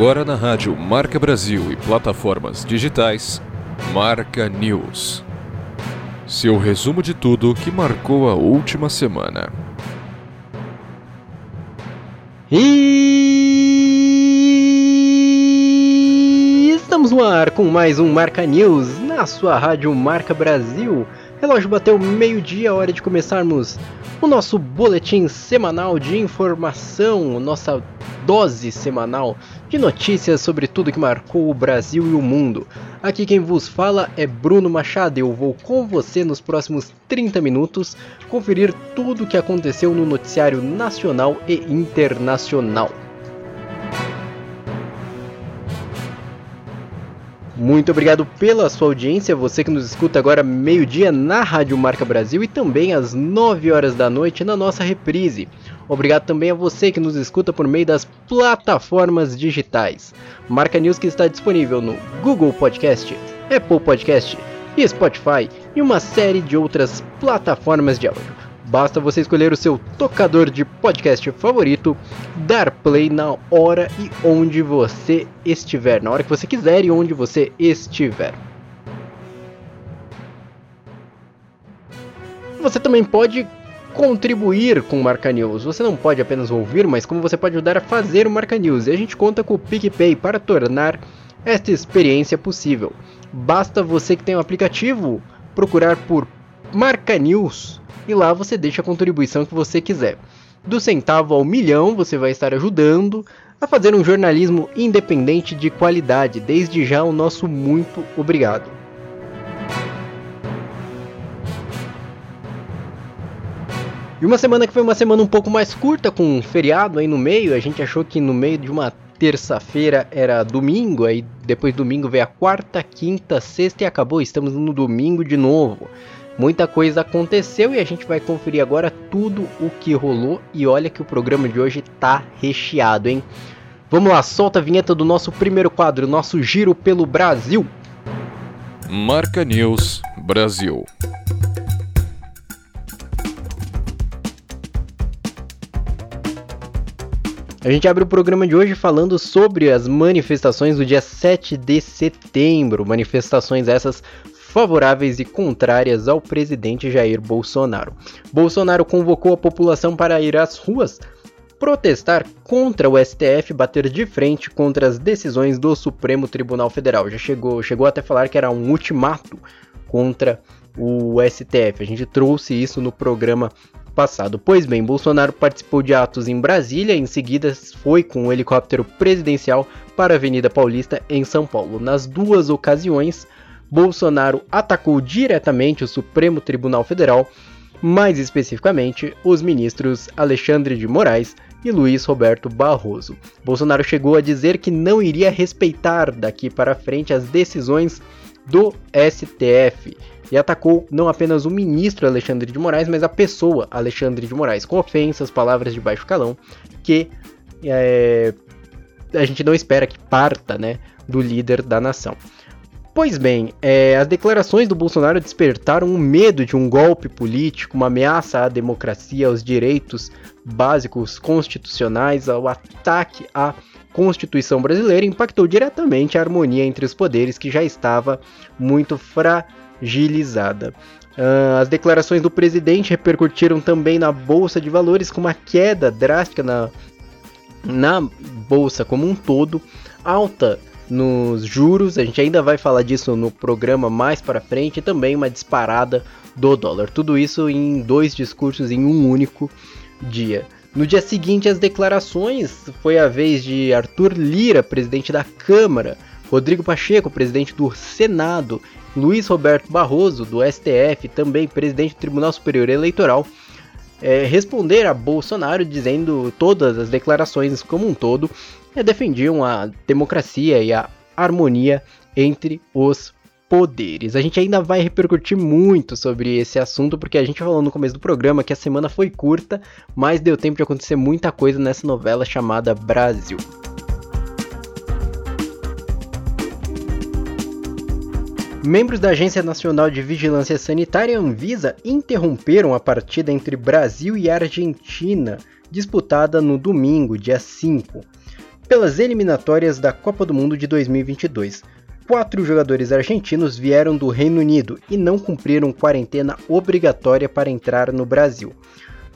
Agora na rádio Marca Brasil e plataformas digitais, Marca News. Seu resumo de tudo que marcou a última semana. E estamos no ar com mais um Marca News na sua rádio Marca Brasil. Relógio bateu meio-dia, hora de começarmos o nosso boletim semanal de informação, nossa dose semanal de notícias sobre tudo que marcou o Brasil e o mundo. Aqui quem vos fala é Bruno Machado e eu vou com você nos próximos 30 minutos conferir tudo o que aconteceu no noticiário nacional e internacional. Muito obrigado pela sua audiência, você que nos escuta agora meio-dia na Rádio Marca Brasil e também às 9 horas da noite na nossa reprise. Obrigado também a você que nos escuta por meio das plataformas digitais. Marca News que está disponível no Google Podcast, Apple Podcast Spotify e uma série de outras plataformas de áudio. Basta você escolher o seu tocador de podcast favorito, dar play na hora e onde você estiver, na hora que você quiser e onde você estiver. Você também pode contribuir com o Marca News. Você não pode apenas ouvir, mas como você pode ajudar a fazer o Marca News. E a gente conta com o PicPay para tornar esta experiência possível. Basta você que tem o um aplicativo procurar por Marca News e lá você deixa a contribuição que você quiser. Do centavo ao milhão, você vai estar ajudando a fazer um jornalismo independente de qualidade. Desde já, o nosso muito obrigado. E uma semana que foi uma semana um pouco mais curta, com um feriado aí no meio. A gente achou que no meio de uma terça-feira era domingo, aí depois domingo veio a quarta, quinta, sexta e acabou. Estamos no domingo de novo. Muita coisa aconteceu e a gente vai conferir agora tudo o que rolou e olha que o programa de hoje tá recheado, hein? Vamos lá, solta a vinheta do nosso primeiro quadro, nosso giro pelo Brasil. Marca News Brasil. A gente abre o programa de hoje falando sobre as manifestações do dia 7 de setembro. Manifestações essas favoráveis e contrárias ao presidente Jair Bolsonaro. Bolsonaro convocou a população para ir às ruas protestar contra o STF bater de frente contra as decisões do Supremo Tribunal Federal. Já chegou, chegou até falar que era um ultimato contra o STF. A gente trouxe isso no programa passado. Pois bem, Bolsonaro participou de atos em Brasília, em seguida foi com um helicóptero presidencial para a Avenida Paulista em São Paulo. Nas duas ocasiões, Bolsonaro atacou diretamente o Supremo Tribunal Federal, mais especificamente os ministros Alexandre de Moraes e Luiz Roberto Barroso. Bolsonaro chegou a dizer que não iria respeitar daqui para frente as decisões do STF e atacou não apenas o ministro Alexandre de Moraes, mas a pessoa Alexandre de Moraes, com ofensas, palavras de baixo calão, que é, a gente não espera que parta né, do líder da nação. Pois bem, é, as declarações do Bolsonaro despertaram o medo de um golpe político, uma ameaça à democracia, aos direitos básicos constitucionais, ao ataque à Constituição brasileira, impactou diretamente a harmonia entre os poderes que já estava muito fragilizada. Uh, as declarações do presidente repercutiram também na Bolsa de Valores com uma queda drástica na, na Bolsa como um todo, alta nos juros, a gente ainda vai falar disso no programa mais para frente, e também uma disparada do dólar. Tudo isso em dois discursos em um único dia. No dia seguinte às declarações, foi a vez de Arthur Lira, presidente da Câmara, Rodrigo Pacheco, presidente do Senado, Luiz Roberto Barroso, do STF, também presidente do Tribunal Superior Eleitoral, é, responder a Bolsonaro dizendo todas as declarações como um todo é, defendiam a democracia e a harmonia entre os poderes. A gente ainda vai repercutir muito sobre esse assunto, porque a gente falou no começo do programa que a semana foi curta, mas deu tempo de acontecer muita coisa nessa novela chamada Brasil. Membros da Agência Nacional de Vigilância Sanitária Anvisa interromperam a partida entre Brasil e Argentina, disputada no domingo, dia 5, pelas eliminatórias da Copa do Mundo de 2022. Quatro jogadores argentinos vieram do Reino Unido e não cumpriram quarentena obrigatória para entrar no Brasil.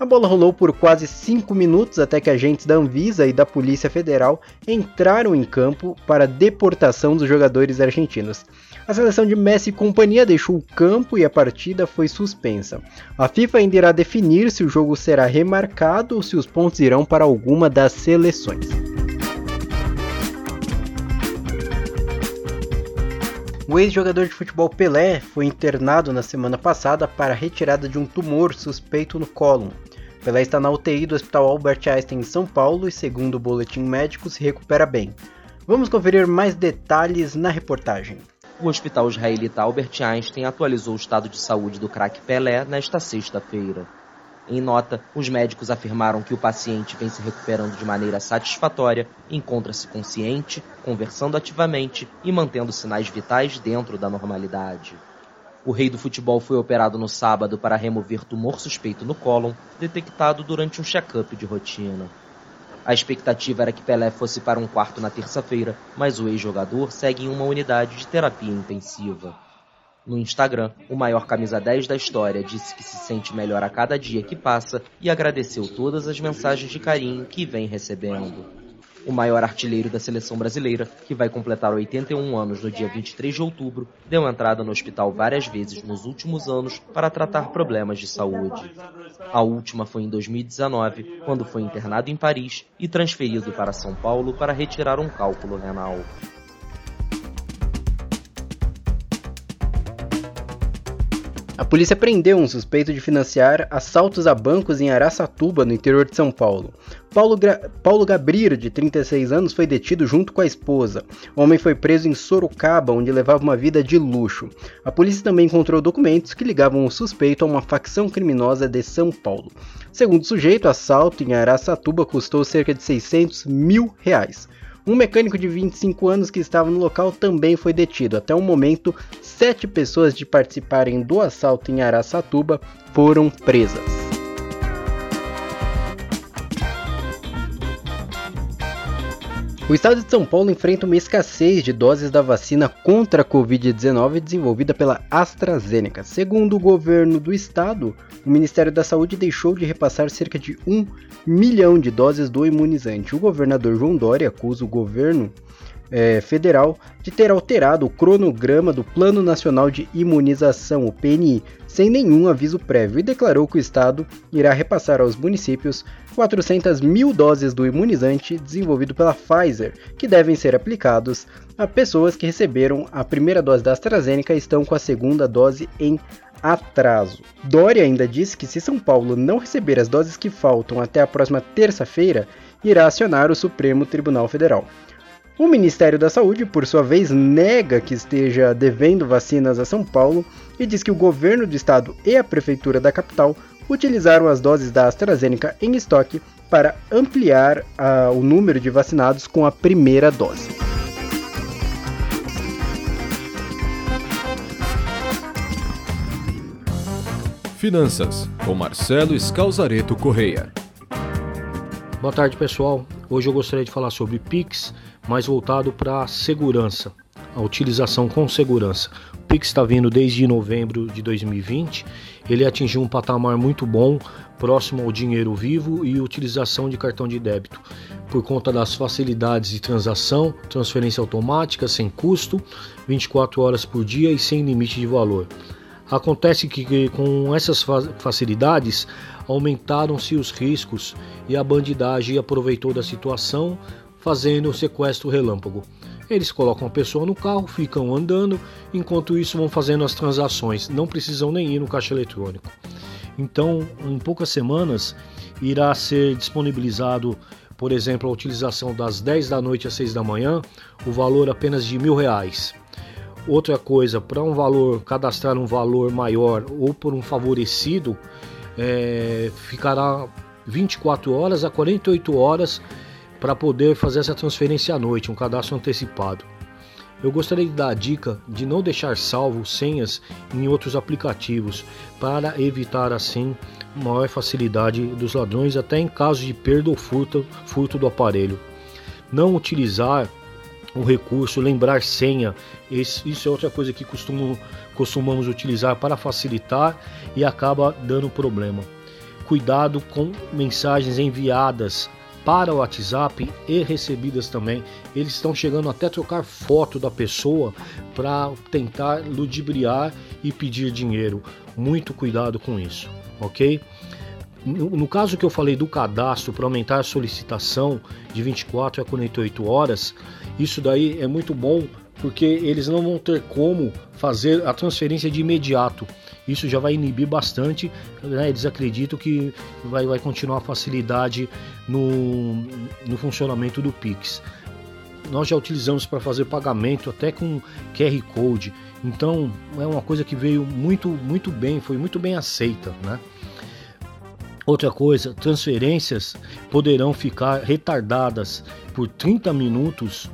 A bola rolou por quase 5 minutos até que agentes da Anvisa e da Polícia Federal entraram em campo para a deportação dos jogadores argentinos. A seleção de Messi e companhia deixou o campo e a partida foi suspensa. A FIFA ainda irá definir se o jogo será remarcado ou se os pontos irão para alguma das seleções. O ex-jogador de futebol Pelé foi internado na semana passada para retirada de um tumor suspeito no cólon. Pelé está na UTI do Hospital Albert Einstein em São Paulo e, segundo o boletim médico, se recupera bem. Vamos conferir mais detalhes na reportagem o hospital israelita Albert Einstein atualizou o estado de saúde do craque Pelé nesta sexta-feira. Em nota, os médicos afirmaram que o paciente vem se recuperando de maneira satisfatória, encontra-se consciente, conversando ativamente e mantendo sinais vitais dentro da normalidade. O rei do futebol foi operado no sábado para remover tumor suspeito no cólon, detectado durante um check-up de rotina. A expectativa era que Pelé fosse para um quarto na terça-feira, mas o ex-jogador segue em uma unidade de terapia intensiva. No Instagram, o maior camisa 10 da história disse que se sente melhor a cada dia que passa e agradeceu todas as mensagens de carinho que vem recebendo o maior artilheiro da seleção brasileira, que vai completar 81 anos no dia 23 de outubro, deu entrada no hospital várias vezes nos últimos anos para tratar problemas de saúde. A última foi em 2019, quando foi internado em Paris e transferido para São Paulo para retirar um cálculo renal. A polícia prendeu um suspeito de financiar assaltos a bancos em Araçatuba, no interior de São Paulo. Paulo, Gra Paulo Gabriel, de 36 anos, foi detido junto com a esposa. O homem foi preso em Sorocaba, onde levava uma vida de luxo. A polícia também encontrou documentos que ligavam o suspeito a uma facção criminosa de São Paulo. Segundo o sujeito, o assalto em Araçatuba custou cerca de 600 mil reais. Um mecânico de 25 anos que estava no local também foi detido. Até o momento, sete pessoas de participarem do assalto em Araçatuba foram presas. O estado de São Paulo enfrenta uma escassez de doses da vacina contra a Covid-19 desenvolvida pela AstraZeneca. Segundo o governo do estado, o Ministério da Saúde deixou de repassar cerca de um milhão de doses do imunizante. O governador João Dória acusa o governo é, federal de ter alterado o cronograma do Plano Nacional de Imunização, o PNI, sem nenhum aviso prévio, e declarou que o Estado irá repassar aos municípios 400 mil doses do imunizante desenvolvido pela Pfizer, que devem ser aplicados a pessoas que receberam a primeira dose da AstraZeneca e estão com a segunda dose em atraso. Dória ainda disse que se São Paulo não receber as doses que faltam até a próxima terça-feira, irá acionar o Supremo Tribunal Federal. O Ministério da Saúde, por sua vez, nega que esteja devendo vacinas a São Paulo e diz que o governo do estado e a prefeitura da capital utilizaram as doses da AstraZeneca em estoque para ampliar uh, o número de vacinados com a primeira dose. Finanças, com Marcelo Scalzareto Correia. Boa tarde, pessoal. Hoje eu gostaria de falar sobre Pix, mais voltado para segurança, a utilização com segurança. O Pix está vindo desde novembro de 2020. Ele atingiu um patamar muito bom, próximo ao dinheiro vivo e utilização de cartão de débito, por conta das facilidades de transação, transferência automática sem custo, 24 horas por dia e sem limite de valor. Acontece que com essas facilidades aumentaram-se os riscos e a bandidagem aproveitou da situação, fazendo o sequestro relâmpago. Eles colocam a pessoa no carro, ficam andando, enquanto isso vão fazendo as transações, não precisam nem ir no caixa eletrônico. Então, em poucas semanas, irá ser disponibilizado, por exemplo, a utilização das 10 da noite às 6 da manhã, o valor apenas de mil reais. Outra coisa, para um valor, cadastrar um valor maior ou por um favorecido, é, ficará 24 horas a 48 horas para poder fazer essa transferência à noite, um cadastro antecipado. Eu gostaria de dar a dica de não deixar salvo senhas em outros aplicativos para evitar assim maior facilidade dos ladrões até em caso de perda ou furto, furto do aparelho. Não utilizar o recurso lembrar senha, isso é outra coisa que costumo, costumamos utilizar para facilitar e acaba dando problema. Cuidado com mensagens enviadas para o WhatsApp e recebidas também. Eles estão chegando até trocar foto da pessoa para tentar ludibriar e pedir dinheiro. Muito cuidado com isso, ok? No, caso que eu falei do cadastro para aumentar a solicitação de 24 a 48 horas, isso daí é muito bom porque eles não vão ter como fazer a transferência de imediato. Isso já vai inibir bastante. Né? Eles acreditam que vai, vai continuar a facilidade no, no funcionamento do Pix. Nós já utilizamos para fazer pagamento até com QR Code. Então é uma coisa que veio muito, muito bem, foi muito bem aceita. Né? Outra coisa, transferências poderão ficar retardadas por 30 minutos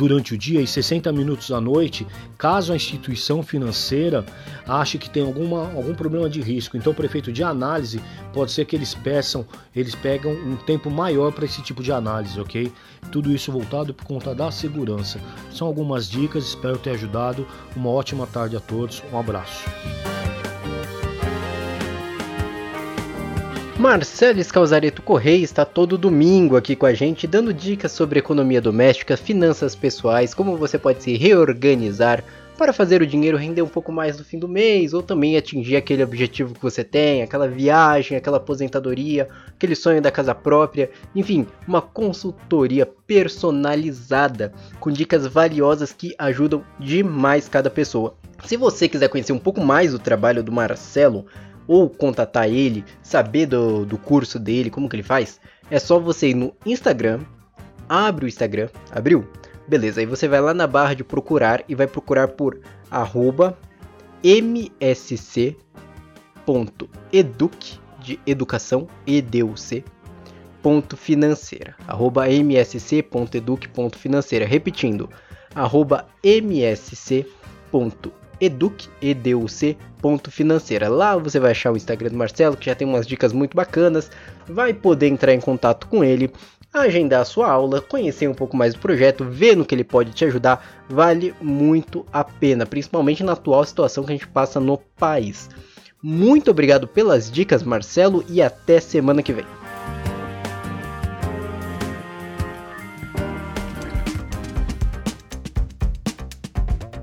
durante o dia e 60 minutos à noite, caso a instituição financeira ache que tem alguma, algum problema de risco. Então, o prefeito de análise pode ser que eles peçam, eles pegam um tempo maior para esse tipo de análise, ok? Tudo isso voltado por conta da segurança. São algumas dicas, espero ter ajudado. Uma ótima tarde a todos, um abraço. Marcelo Escalzareto Correia está todo domingo aqui com a gente, dando dicas sobre economia doméstica, finanças pessoais, como você pode se reorganizar para fazer o dinheiro render um pouco mais no fim do mês, ou também atingir aquele objetivo que você tem, aquela viagem, aquela aposentadoria, aquele sonho da casa própria, enfim, uma consultoria personalizada com dicas valiosas que ajudam demais cada pessoa. Se você quiser conhecer um pouco mais do trabalho do Marcelo, ou contatar ele, saber do, do curso dele, como que ele faz, é só você ir no Instagram, abre o Instagram, abriu? Beleza, aí você vai lá na barra de procurar e vai procurar por arroba msc.educ, de educação, educ, ponto financeira, arroba msc.educ.financeira, repetindo, arroba msc.educ educ, financeira. Lá você vai achar o Instagram do Marcelo, que já tem umas dicas muito bacanas. Vai poder entrar em contato com ele, agendar a sua aula, conhecer um pouco mais do projeto, ver no que ele pode te ajudar. Vale muito a pena, principalmente na atual situação que a gente passa no país. Muito obrigado pelas dicas, Marcelo, e até semana que vem.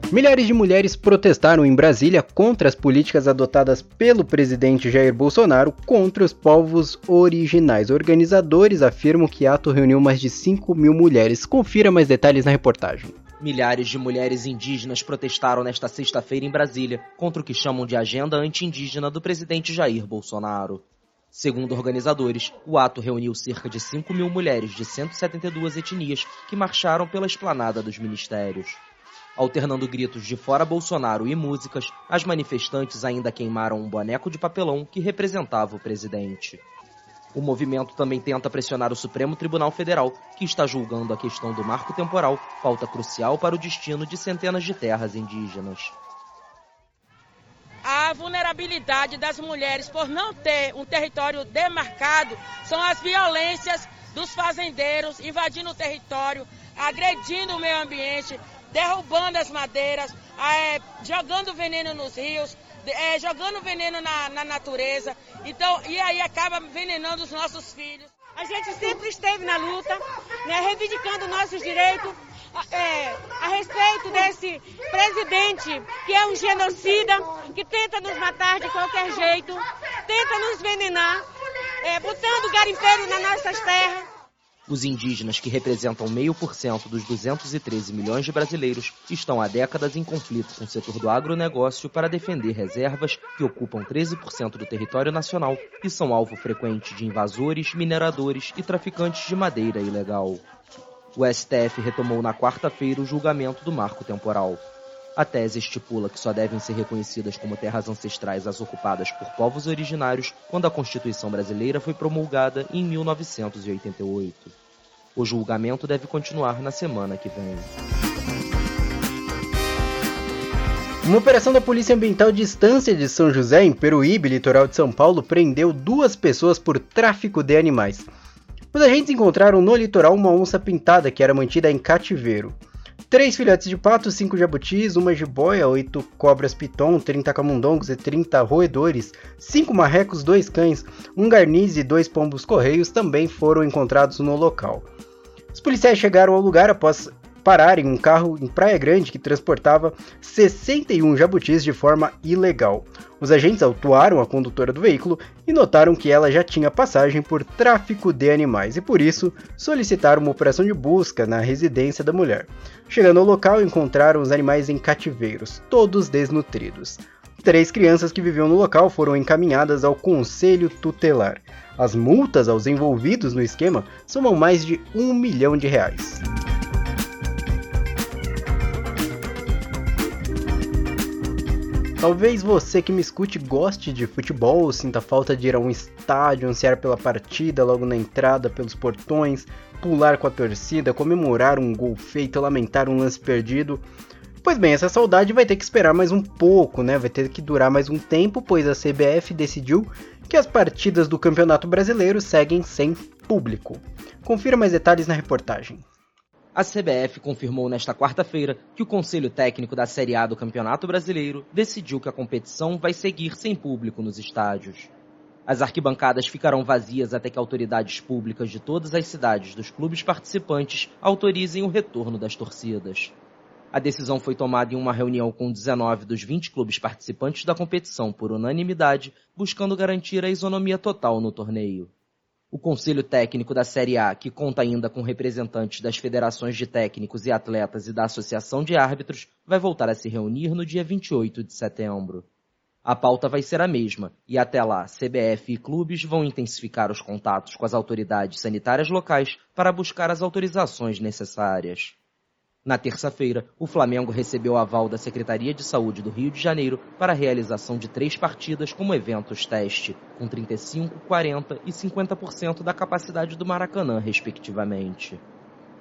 Milhares de mulheres protestaram em Brasília contra as políticas adotadas pelo presidente Jair Bolsonaro contra os povos originais. Organizadores afirmam que ato reuniu mais de 5 mil mulheres. Confira mais detalhes na reportagem. Milhares de mulheres indígenas protestaram nesta sexta-feira em Brasília contra o que chamam de agenda anti-indígena do presidente Jair Bolsonaro. Segundo organizadores, o ato reuniu cerca de 5 mil mulheres de 172 etnias que marcharam pela esplanada dos ministérios. Alternando gritos de fora Bolsonaro e músicas, as manifestantes ainda queimaram um boneco de papelão que representava o presidente. O movimento também tenta pressionar o Supremo Tribunal Federal, que está julgando a questão do marco temporal, pauta crucial para o destino de centenas de terras indígenas. A vulnerabilidade das mulheres por não ter um território demarcado são as violências dos fazendeiros invadindo o território, agredindo o meio ambiente, derrubando as madeiras, é, jogando veneno nos rios, é, jogando veneno na, na natureza. Então, e aí acaba envenenando os nossos filhos. A gente sempre esteve na luta, né, reivindicando nossos direitos é, a respeito desse presidente que é um genocida, que tenta nos matar de qualquer jeito, tenta nos envenenar, é, botando garimpeiro nas nossas terras. Os indígenas, que representam meio por cento dos 213 milhões de brasileiros, estão há décadas em conflito com o setor do agronegócio para defender reservas que ocupam 13% do território nacional e são alvo frequente de invasores, mineradores e traficantes de madeira ilegal. O STF retomou na quarta-feira o julgamento do marco temporal. A tese estipula que só devem ser reconhecidas como terras ancestrais as ocupadas por povos originários quando a Constituição brasileira foi promulgada em 1988. O julgamento deve continuar na semana que vem. Uma operação da Polícia Ambiental de Estância de São José, em Peruíbe, litoral de São Paulo, prendeu duas pessoas por tráfico de animais. Os agentes encontraram no litoral uma onça pintada que era mantida em cativeiro. Três filhotes de pato, cinco jabutis, uma jiboia, oito cobras piton, 30 camundongos e 30 roedores, cinco marrecos, dois cães, um garniz e dois pombos correios também foram encontrados no local. Os policiais chegaram ao lugar após parar em um carro em Praia Grande que transportava 61 jabutis de forma ilegal. Os agentes autuaram a condutora do veículo e notaram que ela já tinha passagem por tráfico de animais e por isso solicitaram uma operação de busca na residência da mulher. Chegando ao local, encontraram os animais em cativeiros, todos desnutridos. Três crianças que viviam no local foram encaminhadas ao conselho tutelar. As multas aos envolvidos no esquema somam mais de um milhão de reais. Talvez você que me escute goste de futebol, sinta falta de ir a um estádio, ansiar pela partida logo na entrada, pelos portões, pular com a torcida, comemorar um gol feito, lamentar um lance perdido. Pois bem, essa saudade vai ter que esperar mais um pouco, né? Vai ter que durar mais um tempo, pois a CBF decidiu que as partidas do Campeonato Brasileiro seguem sem público. Confira mais detalhes na reportagem. A CBF confirmou nesta quarta-feira que o Conselho Técnico da Série A do Campeonato Brasileiro decidiu que a competição vai seguir sem público nos estádios. As arquibancadas ficarão vazias até que autoridades públicas de todas as cidades dos clubes participantes autorizem o retorno das torcidas. A decisão foi tomada em uma reunião com 19 dos 20 clubes participantes da competição por unanimidade, buscando garantir a isonomia total no torneio. O Conselho Técnico da Série A, que conta ainda com representantes das federações de técnicos e atletas e da Associação de Árbitros, vai voltar a se reunir no dia 28 de setembro. A pauta vai ser a mesma, e até lá, CBF e clubes vão intensificar os contatos com as autoridades sanitárias locais para buscar as autorizações necessárias. Na terça-feira, o Flamengo recebeu aval da Secretaria de Saúde do Rio de Janeiro para a realização de três partidas como eventos teste, com 35, 40 e 50% da capacidade do Maracanã, respectivamente.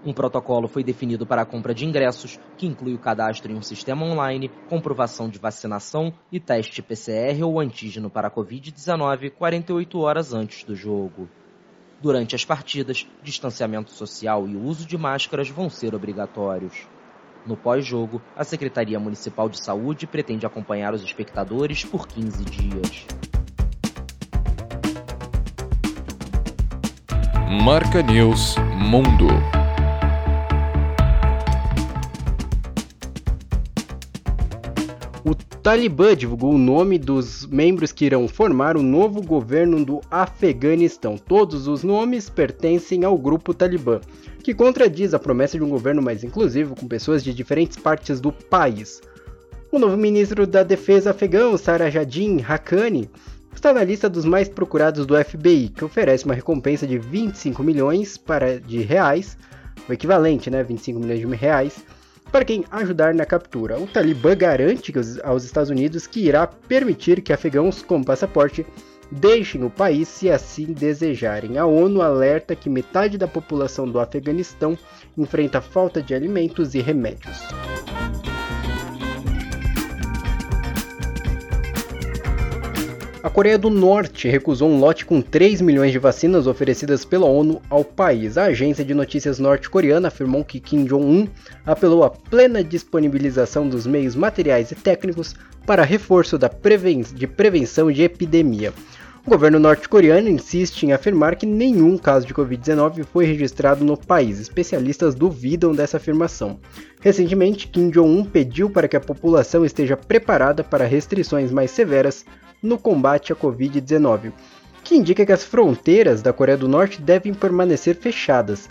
Um protocolo foi definido para a compra de ingressos, que inclui o cadastro em um sistema online, comprovação de vacinação e teste PCR ou antígeno para a Covid-19 48 horas antes do jogo. Durante as partidas, distanciamento social e o uso de máscaras vão ser obrigatórios. No pós-jogo, a Secretaria Municipal de Saúde pretende acompanhar os espectadores por 15 dias. Marca News Mundo. Talibã divulgou o nome dos membros que irão formar o novo governo do Afeganistão. Todos os nomes pertencem ao grupo Talibã, que contradiz a promessa de um governo mais inclusivo com pessoas de diferentes partes do país. O novo ministro da Defesa afegão, Sarajadin Haqqani, está na lista dos mais procurados do FBI, que oferece uma recompensa de 25 milhões para, de reais, o equivalente, né, 25 milhões de reais, para quem ajudar na captura. O Talibã garante aos Estados Unidos que irá permitir que afegãos com passaporte deixem o país se assim desejarem. A ONU alerta que metade da população do Afeganistão enfrenta falta de alimentos e remédios. A Coreia do Norte recusou um lote com 3 milhões de vacinas oferecidas pela ONU ao país. A agência de notícias norte-coreana afirmou que Kim Jong-un apelou à plena disponibilização dos meios materiais e técnicos para reforço da preven de prevenção de epidemia. O governo norte-coreano insiste em afirmar que nenhum caso de Covid-19 foi registrado no país. Especialistas duvidam dessa afirmação. Recentemente, Kim Jong-un pediu para que a população esteja preparada para restrições mais severas no combate à Covid-19, que indica que as fronteiras da Coreia do Norte devem permanecer fechadas.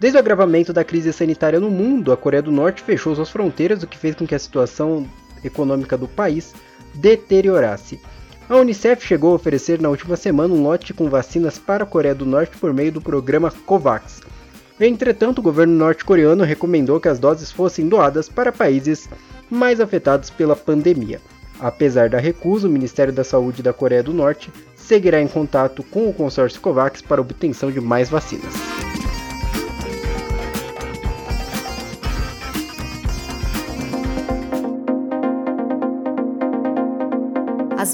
Desde o agravamento da crise sanitária no mundo, a Coreia do Norte fechou suas fronteiras, o que fez com que a situação econômica do país deteriorasse. A Unicef chegou a oferecer na última semana um lote com vacinas para a Coreia do Norte por meio do programa COVAX. Entretanto, o governo norte-coreano recomendou que as doses fossem doadas para países mais afetados pela pandemia. Apesar da recusa, o Ministério da Saúde da Coreia do Norte seguirá em contato com o consórcio COVAX para obtenção de mais vacinas.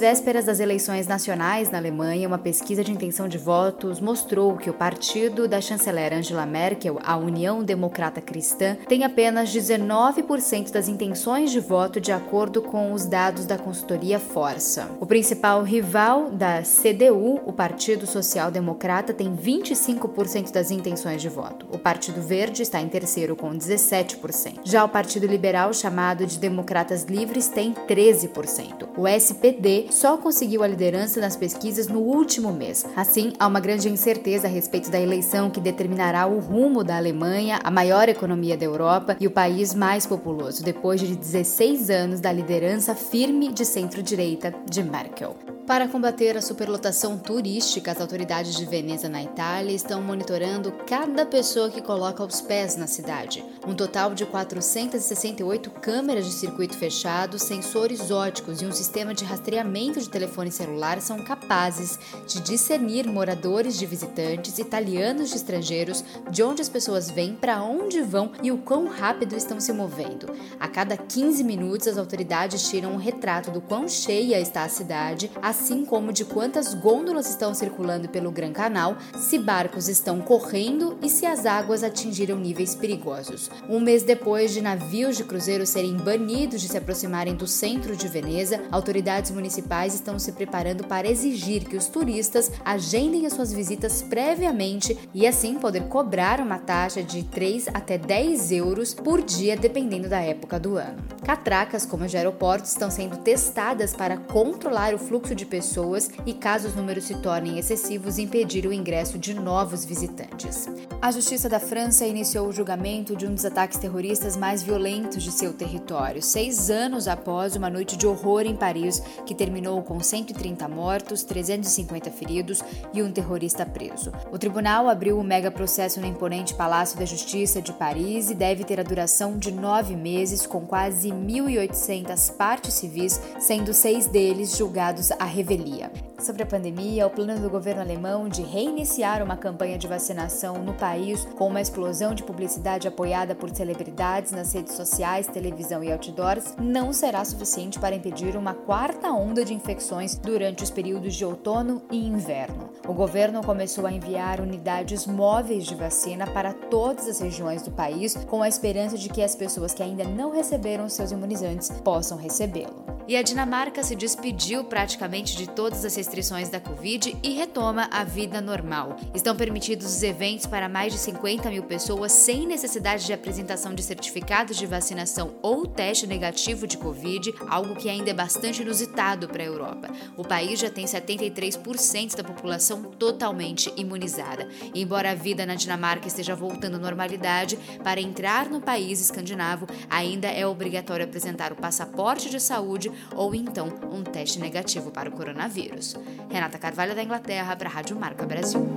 Vésperas das eleições nacionais na Alemanha, uma pesquisa de intenção de votos mostrou que o partido da chanceler Angela Merkel, a União Democrata Cristã, tem apenas 19% das intenções de voto de acordo com os dados da consultoria Força. O principal rival da CDU, o Partido Social Democrata, tem 25% das intenções de voto. O Partido Verde está em terceiro com 17%. Já o Partido Liberal, chamado de Democratas Livres, tem 13%. O SPD só conseguiu a liderança nas pesquisas no último mês. Assim, há uma grande incerteza a respeito da eleição que determinará o rumo da Alemanha, a maior economia da Europa e o país mais populoso, depois de 16 anos da liderança firme de centro-direita de Merkel. Para combater a superlotação turística, as autoridades de Veneza, na Itália, estão monitorando cada pessoa que coloca os pés na cidade. Um total de 468 câmeras de circuito fechado, sensores óticos e um sistema de rastreamento de telefone celular são capazes de discernir moradores de visitantes, italianos de estrangeiros, de onde as pessoas vêm, para onde vão e o quão rápido estão se movendo. A cada 15 minutos, as autoridades tiram um retrato do quão cheia está a cidade, assim como de quantas gôndolas estão circulando pelo Gran Canal, se barcos estão correndo e se as águas atingiram níveis perigosos. Um mês depois de navios de cruzeiro serem banidos de se aproximarem do centro de Veneza, autoridades municipais estão se preparando para exigir que os turistas agendem as suas visitas previamente e assim poder cobrar uma taxa de 3 até 10 euros por dia, dependendo da época do ano. Catracas, como os aeroportos, estão sendo testadas para controlar o fluxo de pessoas e, caso os números se tornem excessivos, impedir o ingresso de novos visitantes. A Justiça da França iniciou o julgamento de um dos ataques terroristas mais violentos de seu território, seis anos após uma noite de horror em Paris que terminou com 130 mortos, 350 feridos e um terrorista preso. O tribunal abriu o mega processo no imponente Palácio da Justiça de Paris e deve ter a duração de nove meses, com quase 1.800 partes civis, sendo seis deles julgados à revelia. Sobre a pandemia, o plano do governo alemão de reiniciar uma campanha de vacinação no país com uma explosão de publicidade apoiada por celebridades nas redes sociais, televisão e outdoors não será suficiente para impedir uma quarta onda de infecções durante os períodos de outono e inverno. O governo começou a enviar unidades móveis de vacina para todas as regiões do país, com a esperança de que as pessoas que ainda não receberam seus imunizantes possam recebê-lo. E a Dinamarca se despediu praticamente de todas as restrições da Covid e retoma a vida normal. Estão permitidos os eventos para mais de 50 mil pessoas sem necessidade de apresentação de certificados de vacinação ou teste negativo de Covid, algo que ainda é bastante inusitado para a Europa. O país já tem 73% da população totalmente imunizada. E embora a vida na Dinamarca esteja voltando à normalidade, para entrar no país escandinavo ainda é obrigatório apresentar o passaporte de saúde ou então um teste negativo para o coronavírus. Renata Carvalho da Inglaterra para a Rádio Marca Brasil.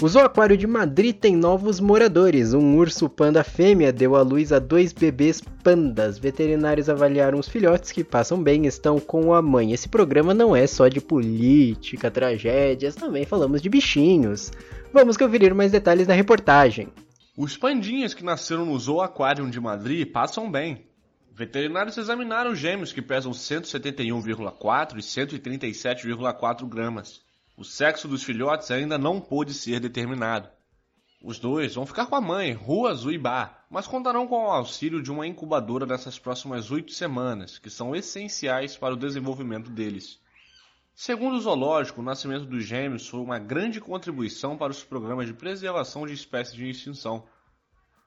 O Zoaquário de Madrid tem novos moradores. Um urso panda fêmea deu à luz a dois bebês pandas. Veterinários avaliaram os filhotes que passam bem estão com a mãe. Esse programa não é só de política, tragédias, também falamos de bichinhos. Vamos conferir mais detalhes na reportagem. Os pandinhas que nasceram no Zoo Aquarium de Madrid passam bem. Veterinários examinaram os gêmeos que pesam 171,4 e 137,4 gramas. O sexo dos filhotes ainda não pôde ser determinado. Os dois vão ficar com a mãe, Rua Zuibá, mas contarão com o auxílio de uma incubadora nessas próximas oito semanas, que são essenciais para o desenvolvimento deles. Segundo o zoológico, o nascimento dos gêmeos foi uma grande contribuição para os programas de preservação de espécies de extinção.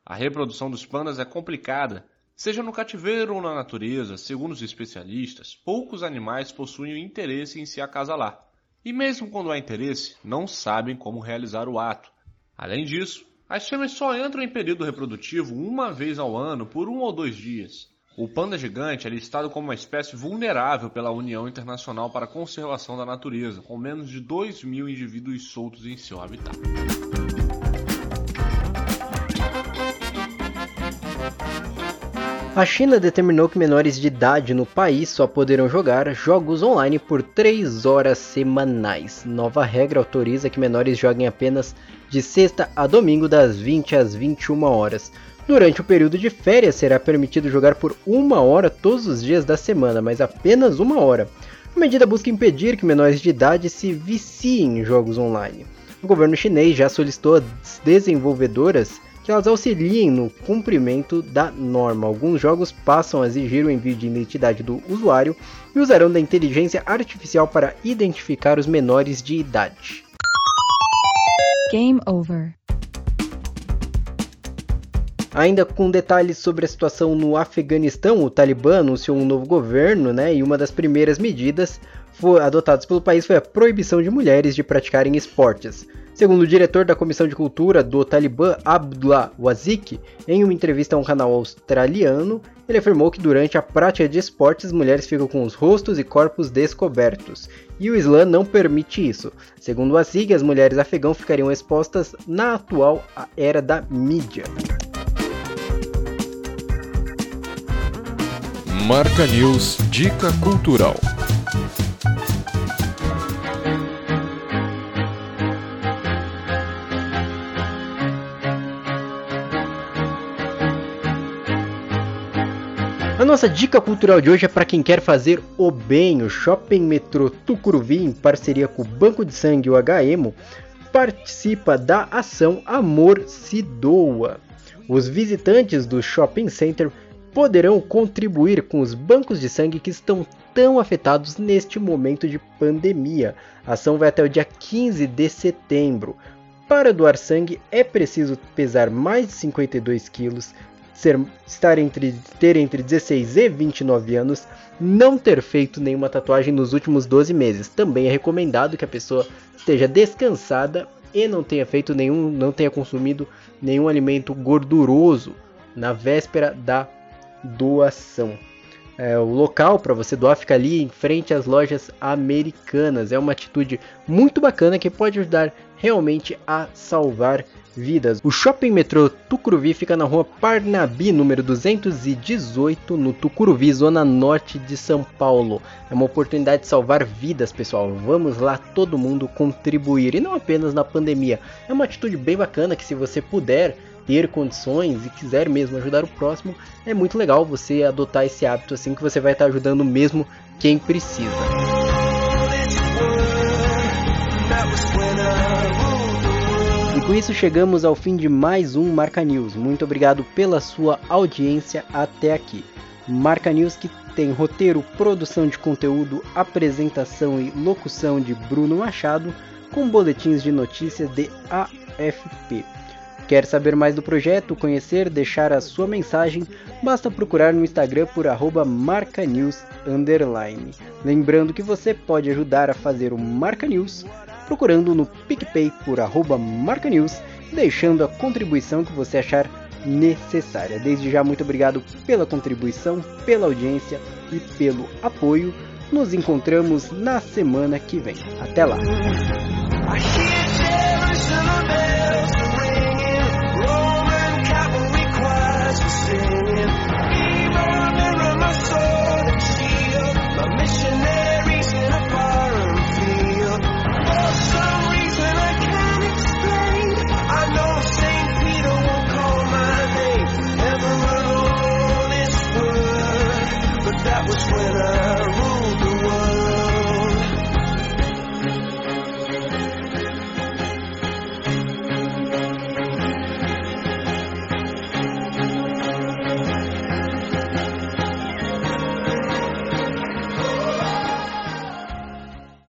A reprodução dos pandas é complicada, seja no cativeiro ou na natureza, segundo os especialistas, poucos animais possuem interesse em se acasalar. E mesmo quando há interesse, não sabem como realizar o ato. Além disso, as fêmeas só entram em período reprodutivo uma vez ao ano por um ou dois dias. O panda gigante é listado como uma espécie vulnerável pela União Internacional para a Conservação da Natureza, com menos de 2 mil indivíduos soltos em seu habitat. A China determinou que menores de idade no país só poderão jogar jogos online por 3 horas semanais. Nova regra autoriza que menores joguem apenas de sexta a domingo, das 20 às 21 horas. Durante o período de férias será permitido jogar por uma hora todos os dias da semana, mas apenas uma hora. A medida busca impedir que menores de idade se viciem em jogos online. O governo chinês já solicitou às desenvolvedoras que elas auxiliem no cumprimento da norma. Alguns jogos passam a exigir o envio de identidade do usuário e usarão da inteligência artificial para identificar os menores de idade. Game over. Ainda com detalhes sobre a situação no Afeganistão, o Talibã anunciou um novo governo, né? E uma das primeiras medidas adotadas pelo país foi a proibição de mulheres de praticarem esportes. Segundo o diretor da Comissão de Cultura do Talibã, Abdullah Wazik, em uma entrevista a um canal australiano, ele afirmou que durante a prática de esportes mulheres ficam com os rostos e corpos descobertos, e o Islã não permite isso. Segundo Wazik, as mulheres afegãs ficariam expostas na atual era da mídia. Marca News Dica Cultural. A nossa dica cultural de hoje é para quem quer fazer o bem. O Shopping Metrô Tucuruvi, em parceria com o Banco de Sangue e o HEMO, participa da ação Amor se Doa. Os visitantes do shopping center poderão contribuir com os bancos de sangue que estão tão afetados neste momento de pandemia. A ação vai até o dia 15 de setembro. Para doar sangue é preciso pesar mais de 52 quilos, ser, estar entre, ter entre 16 e 29 anos, não ter feito nenhuma tatuagem nos últimos 12 meses. Também é recomendado que a pessoa esteja descansada e não tenha feito nenhum, não tenha consumido nenhum alimento gorduroso na véspera da doação. É, o local para você doar fica ali em frente às lojas americanas. É uma atitude muito bacana que pode ajudar realmente a salvar vidas. O Shopping Metrô Tucuruvi fica na rua Parnabi, número 218, no Tucuruvi, zona norte de São Paulo. É uma oportunidade de salvar vidas, pessoal. Vamos lá, todo mundo contribuir. E não apenas na pandemia. É uma atitude bem bacana que, se você puder ter condições e quiser mesmo ajudar o próximo, é muito legal você adotar esse hábito assim que você vai estar ajudando mesmo quem precisa. E com isso chegamos ao fim de mais um Marca News. Muito obrigado pela sua audiência até aqui. Marca News que tem roteiro, produção de conteúdo, apresentação e locução de Bruno Machado, com boletins de notícias de AFP. Quer saber mais do projeto, conhecer, deixar a sua mensagem? Basta procurar no Instagram por marcanews. Lembrando que você pode ajudar a fazer o Marca News procurando no PicPay por marcanews deixando a contribuição que você achar necessária. Desde já, muito obrigado pela contribuição, pela audiência e pelo apoio. Nos encontramos na semana que vem. Até lá!